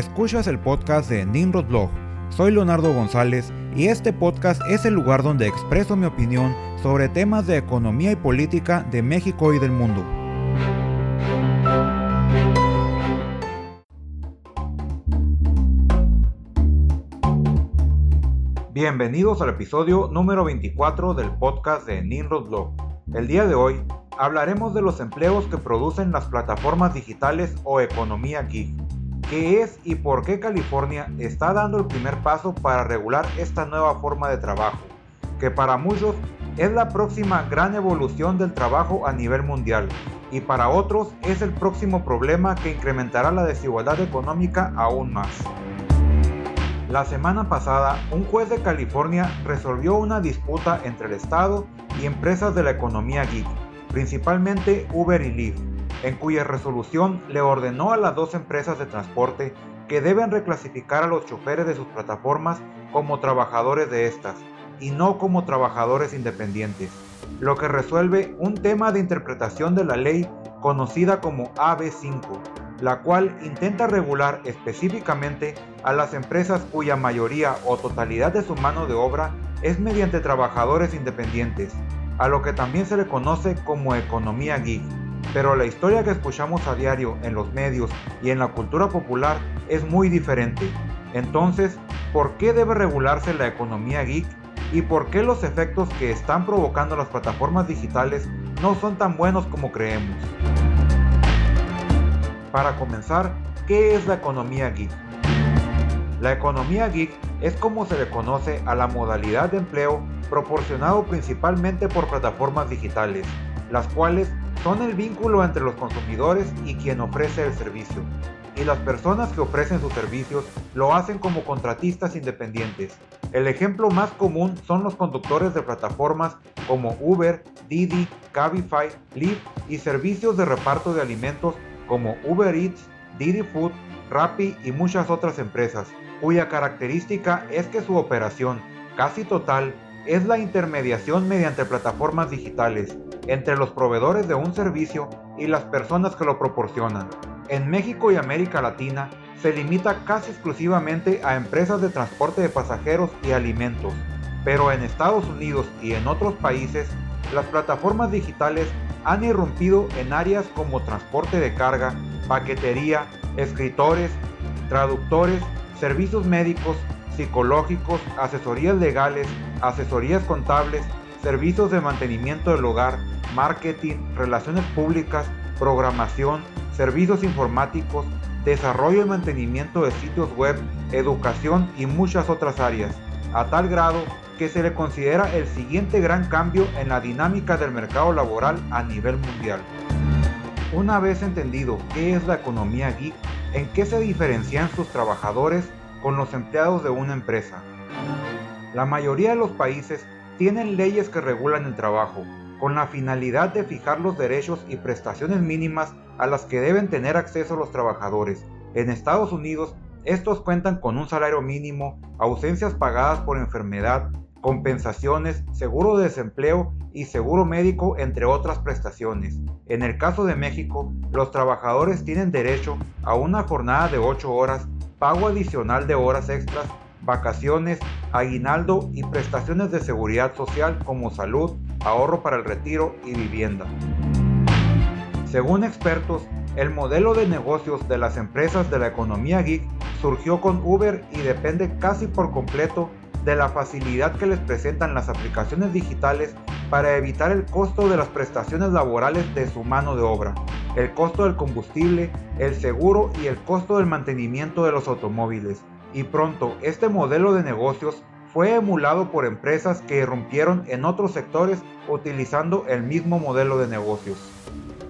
Escuchas el podcast de Nimrod Blog. Soy Leonardo González y este podcast es el lugar donde expreso mi opinión sobre temas de economía y política de México y del mundo. Bienvenidos al episodio número 24 del podcast de Nimrod Blog. El día de hoy hablaremos de los empleos que producen las plataformas digitales o economía gig qué es y por qué California está dando el primer paso para regular esta nueva forma de trabajo, que para muchos es la próxima gran evolución del trabajo a nivel mundial y para otros es el próximo problema que incrementará la desigualdad económica aún más. La semana pasada, un juez de California resolvió una disputa entre el Estado y empresas de la economía geek, principalmente Uber y Lyft en cuya resolución le ordenó a las dos empresas de transporte que deben reclasificar a los choferes de sus plataformas como trabajadores de estas y no como trabajadores independientes, lo que resuelve un tema de interpretación de la ley conocida como AB5, la cual intenta regular específicamente a las empresas cuya mayoría o totalidad de su mano de obra es mediante trabajadores independientes, a lo que también se le conoce como economía gig pero la historia que escuchamos a diario en los medios y en la cultura popular es muy diferente. Entonces, ¿por qué debe regularse la economía geek y por qué los efectos que están provocando las plataformas digitales no son tan buenos como creemos? Para comenzar, ¿qué es la economía geek? La economía geek es como se le conoce a la modalidad de empleo proporcionado principalmente por plataformas digitales, las cuales son el vínculo entre los consumidores y quien ofrece el servicio. Y las personas que ofrecen sus servicios lo hacen como contratistas independientes. El ejemplo más común son los conductores de plataformas como Uber, Didi, Cabify, Lyft y servicios de reparto de alimentos como Uber Eats, Didi Food, Rappi y muchas otras empresas, cuya característica es que su operación, casi total, es la intermediación mediante plataformas digitales entre los proveedores de un servicio y las personas que lo proporcionan. En México y América Latina se limita casi exclusivamente a empresas de transporte de pasajeros y alimentos, pero en Estados Unidos y en otros países las plataformas digitales han irrumpido en áreas como transporte de carga, paquetería, escritores, traductores, servicios médicos, psicológicos, asesorías legales, asesorías contables, servicios de mantenimiento del hogar, marketing, relaciones públicas, programación, servicios informáticos, desarrollo y mantenimiento de sitios web, educación y muchas otras áreas, a tal grado que se le considera el siguiente gran cambio en la dinámica del mercado laboral a nivel mundial. Una vez entendido qué es la economía geek, en qué se diferencian sus trabajadores con los empleados de una empresa. La mayoría de los países tienen leyes que regulan el trabajo, con la finalidad de fijar los derechos y prestaciones mínimas a las que deben tener acceso los trabajadores. En Estados Unidos, estos cuentan con un salario mínimo, ausencias pagadas por enfermedad, compensaciones, seguro de desempleo y seguro médico, entre otras prestaciones. En el caso de México, los trabajadores tienen derecho a una jornada de 8 horas pago adicional de horas extras, vacaciones, aguinaldo y prestaciones de seguridad social como salud, ahorro para el retiro y vivienda. Según expertos, el modelo de negocios de las empresas de la economía geek surgió con Uber y depende casi por completo de la facilidad que les presentan las aplicaciones digitales para evitar el costo de las prestaciones laborales de su mano de obra, el costo del combustible, el seguro y el costo del mantenimiento de los automóviles. Y pronto este modelo de negocios fue emulado por empresas que irrumpieron en otros sectores utilizando el mismo modelo de negocios.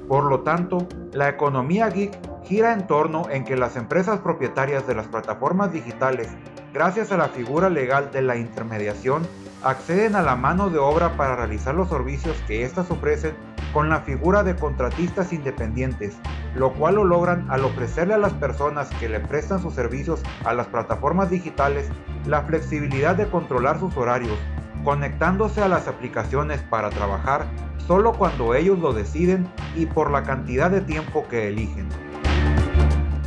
Por lo tanto, la economía geek gira en torno en que las empresas propietarias de las plataformas digitales, gracias a la figura legal de la intermediación, acceden a la mano de obra para realizar los servicios que éstas ofrecen con la figura de contratistas independientes, lo cual lo logran al ofrecerle a las personas que le prestan sus servicios a las plataformas digitales la flexibilidad de controlar sus horarios, conectándose a las aplicaciones para trabajar solo cuando ellos lo deciden y por la cantidad de tiempo que eligen.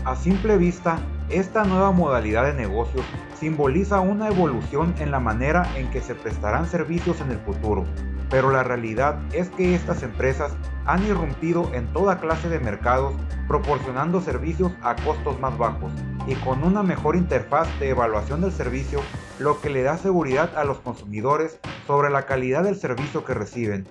A simple vista, esta nueva modalidad de negocios simboliza una evolución en la manera en que se prestarán servicios en el futuro, pero la realidad es que estas empresas han irrumpido en toda clase de mercados proporcionando servicios a costos más bajos y con una mejor interfaz de evaluación del servicio, lo que le da seguridad a los consumidores sobre la calidad del servicio que reciben.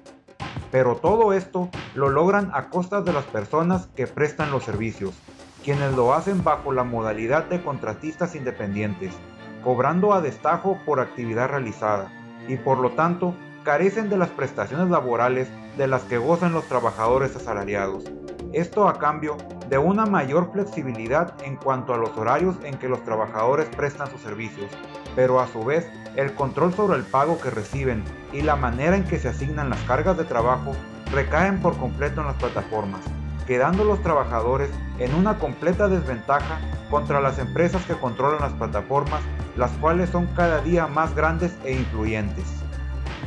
Pero todo esto lo logran a costas de las personas que prestan los servicios, quienes lo hacen bajo la modalidad de contratistas independientes, cobrando a destajo por actividad realizada, y por lo tanto carecen de las prestaciones laborales de las que gozan los trabajadores asalariados. Esto a cambio de una mayor flexibilidad en cuanto a los horarios en que los trabajadores prestan sus servicios, pero a su vez el control sobre el pago que reciben y la manera en que se asignan las cargas de trabajo recaen por completo en las plataformas, quedando los trabajadores en una completa desventaja contra las empresas que controlan las plataformas, las cuales son cada día más grandes e influyentes.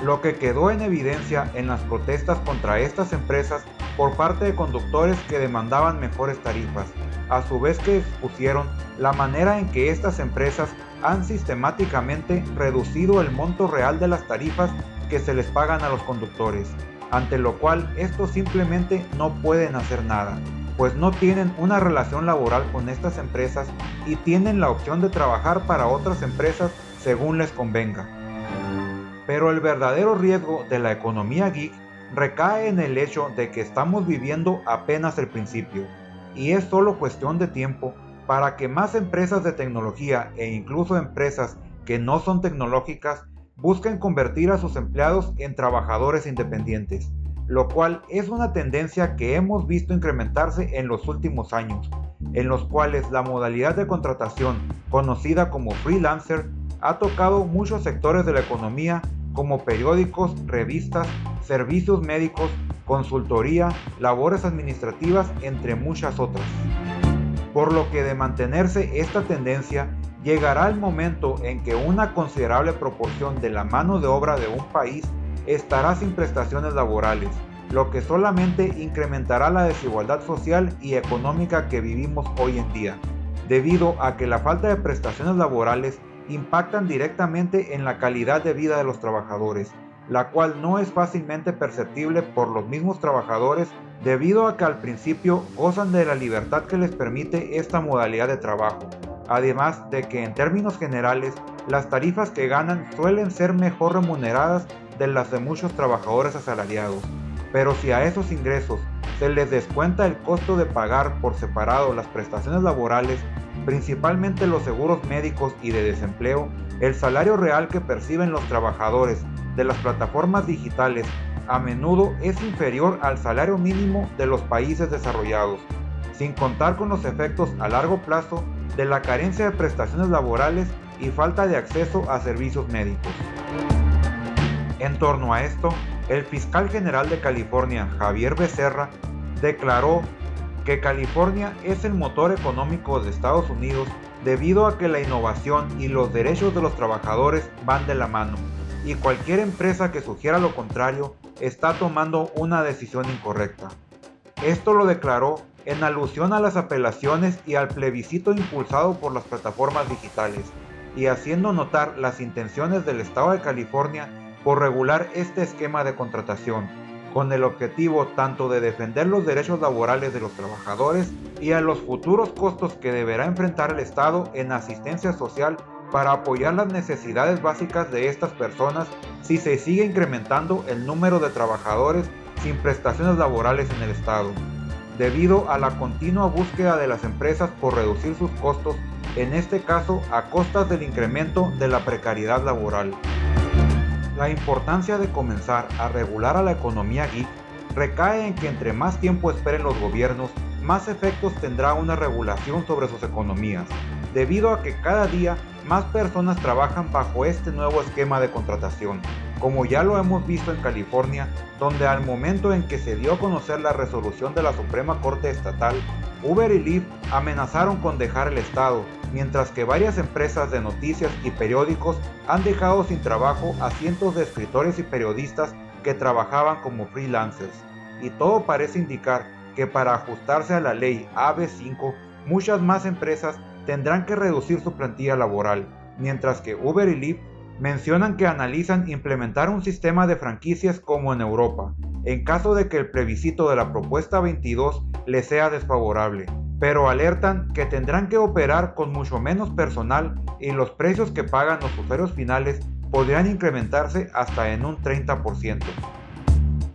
Lo que quedó en evidencia en las protestas contra estas empresas por parte de conductores que demandaban mejores tarifas, a su vez que expusieron la manera en que estas empresas han sistemáticamente reducido el monto real de las tarifas que se les pagan a los conductores, ante lo cual estos simplemente no pueden hacer nada, pues no tienen una relación laboral con estas empresas y tienen la opción de trabajar para otras empresas según les convenga. Pero el verdadero riesgo de la economía geek recae en el hecho de que estamos viviendo apenas el principio, y es solo cuestión de tiempo para que más empresas de tecnología e incluso empresas que no son tecnológicas busquen convertir a sus empleados en trabajadores independientes, lo cual es una tendencia que hemos visto incrementarse en los últimos años, en los cuales la modalidad de contratación conocida como freelancer ha tocado muchos sectores de la economía como periódicos, revistas, servicios médicos, consultoría, labores administrativas, entre muchas otras. Por lo que de mantenerse esta tendencia, llegará el momento en que una considerable proporción de la mano de obra de un país estará sin prestaciones laborales, lo que solamente incrementará la desigualdad social y económica que vivimos hoy en día, debido a que la falta de prestaciones laborales impactan directamente en la calidad de vida de los trabajadores, la cual no es fácilmente perceptible por los mismos trabajadores debido a que al principio gozan de la libertad que les permite esta modalidad de trabajo, además de que en términos generales las tarifas que ganan suelen ser mejor remuneradas de las de muchos trabajadores asalariados. Pero si a esos ingresos se les descuenta el costo de pagar por separado las prestaciones laborales, principalmente los seguros médicos y de desempleo, el salario real que perciben los trabajadores de las plataformas digitales a menudo es inferior al salario mínimo de los países desarrollados, sin contar con los efectos a largo plazo de la carencia de prestaciones laborales y falta de acceso a servicios médicos. En torno a esto, el fiscal general de California, Javier Becerra, declaró que California es el motor económico de Estados Unidos debido a que la innovación y los derechos de los trabajadores van de la mano, y cualquier empresa que sugiera lo contrario está tomando una decisión incorrecta. Esto lo declaró en alusión a las apelaciones y al plebiscito impulsado por las plataformas digitales, y haciendo notar las intenciones del Estado de California por regular este esquema de contratación, con el objetivo tanto de defender los derechos laborales de los trabajadores y a los futuros costos que deberá enfrentar el Estado en asistencia social para apoyar las necesidades básicas de estas personas si se sigue incrementando el número de trabajadores sin prestaciones laborales en el Estado, debido a la continua búsqueda de las empresas por reducir sus costos, en este caso a costas del incremento de la precariedad laboral. La importancia de comenzar a regular a la economía geek recae en que entre más tiempo esperen los gobiernos, más efectos tendrá una regulación sobre sus economías, debido a que cada día más personas trabajan bajo este nuevo esquema de contratación, como ya lo hemos visto en California, donde al momento en que se dio a conocer la resolución de la Suprema Corte Estatal, Uber y Lyft amenazaron con dejar el estado, mientras que varias empresas de noticias y periódicos han dejado sin trabajo a cientos de escritores y periodistas que trabajaban como freelancers. Y todo parece indicar que para ajustarse a la ley AB5, muchas más empresas tendrán que reducir su plantilla laboral, mientras que Uber y Lyft mencionan que analizan implementar un sistema de franquicias como en Europa, en caso de que el plebiscito de la propuesta 22 les sea desfavorable, pero alertan que tendrán que operar con mucho menos personal y los precios que pagan los usuarios finales podrían incrementarse hasta en un 30%.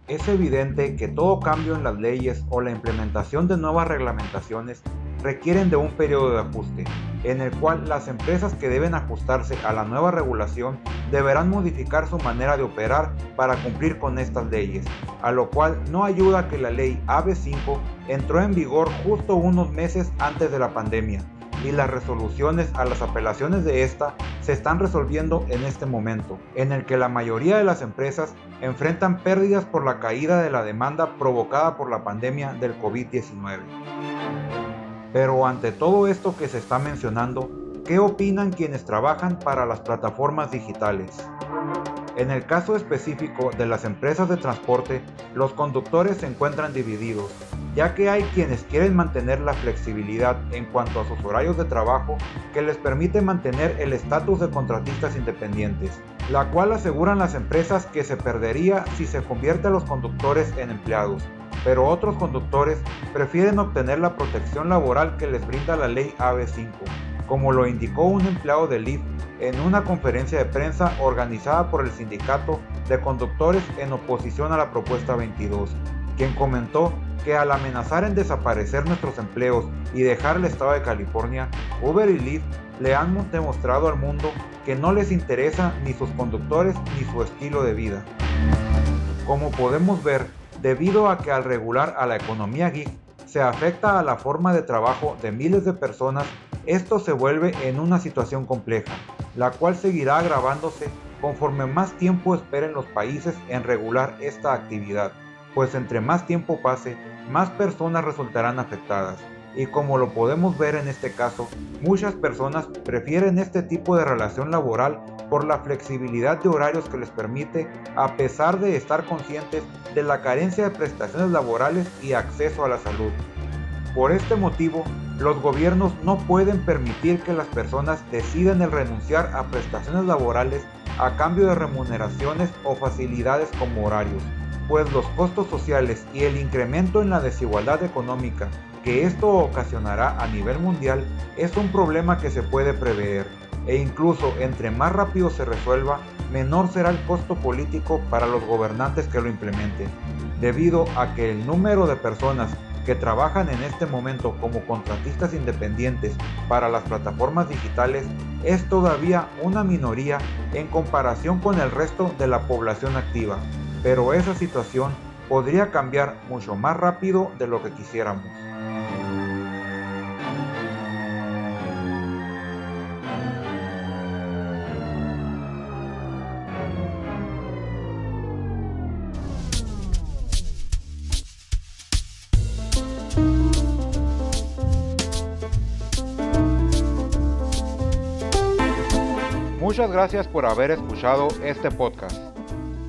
Es evidente que todo cambio en las leyes o la implementación de nuevas reglamentaciones requieren de un periodo de ajuste, en el cual las empresas que deben ajustarse a la nueva regulación deberán modificar su manera de operar para cumplir con estas leyes, a lo cual no ayuda que la ley AB5 entró en vigor justo unos meses antes de la pandemia y las resoluciones a las apelaciones de esta se están resolviendo en este momento, en el que la mayoría de las empresas enfrentan pérdidas por la caída de la demanda provocada por la pandemia del COVID-19. Pero ante todo esto que se está mencionando, ¿qué opinan quienes trabajan para las plataformas digitales? En el caso específico de las empresas de transporte, los conductores se encuentran divididos, ya que hay quienes quieren mantener la flexibilidad en cuanto a sus horarios de trabajo que les permite mantener el estatus de contratistas independientes, la cual aseguran las empresas que se perdería si se convierte a los conductores en empleados, pero otros conductores prefieren obtener la protección laboral que les brinda la ley AB5, como lo indicó un empleado del Lyft en una conferencia de prensa organizada por el sindicato de conductores en oposición a la propuesta 22, quien comentó que al amenazar en desaparecer nuestros empleos y dejar el estado de California, Uber y Lyft le han demostrado al mundo que no les interesa ni sus conductores ni su estilo de vida. Como podemos ver, debido a que al regular a la economía geek se afecta a la forma de trabajo de miles de personas, esto se vuelve en una situación compleja, la cual seguirá agravándose conforme más tiempo esperen los países en regular esta actividad, pues entre más tiempo pase, más personas resultarán afectadas. Y como lo podemos ver en este caso, muchas personas prefieren este tipo de relación laboral por la flexibilidad de horarios que les permite, a pesar de estar conscientes de la carencia de prestaciones laborales y acceso a la salud. Por este motivo, los gobiernos no pueden permitir que las personas decidan el renunciar a prestaciones laborales a cambio de remuneraciones o facilidades como horarios, pues los costos sociales y el incremento en la desigualdad económica que esto ocasionará a nivel mundial es un problema que se puede prever e incluso entre más rápido se resuelva, menor será el costo político para los gobernantes que lo implementen, debido a que el número de personas que trabajan en este momento como contratistas independientes para las plataformas digitales es todavía una minoría en comparación con el resto de la población activa, pero esa situación podría cambiar mucho más rápido de lo que quisiéramos. Muchas gracias por haber escuchado este podcast.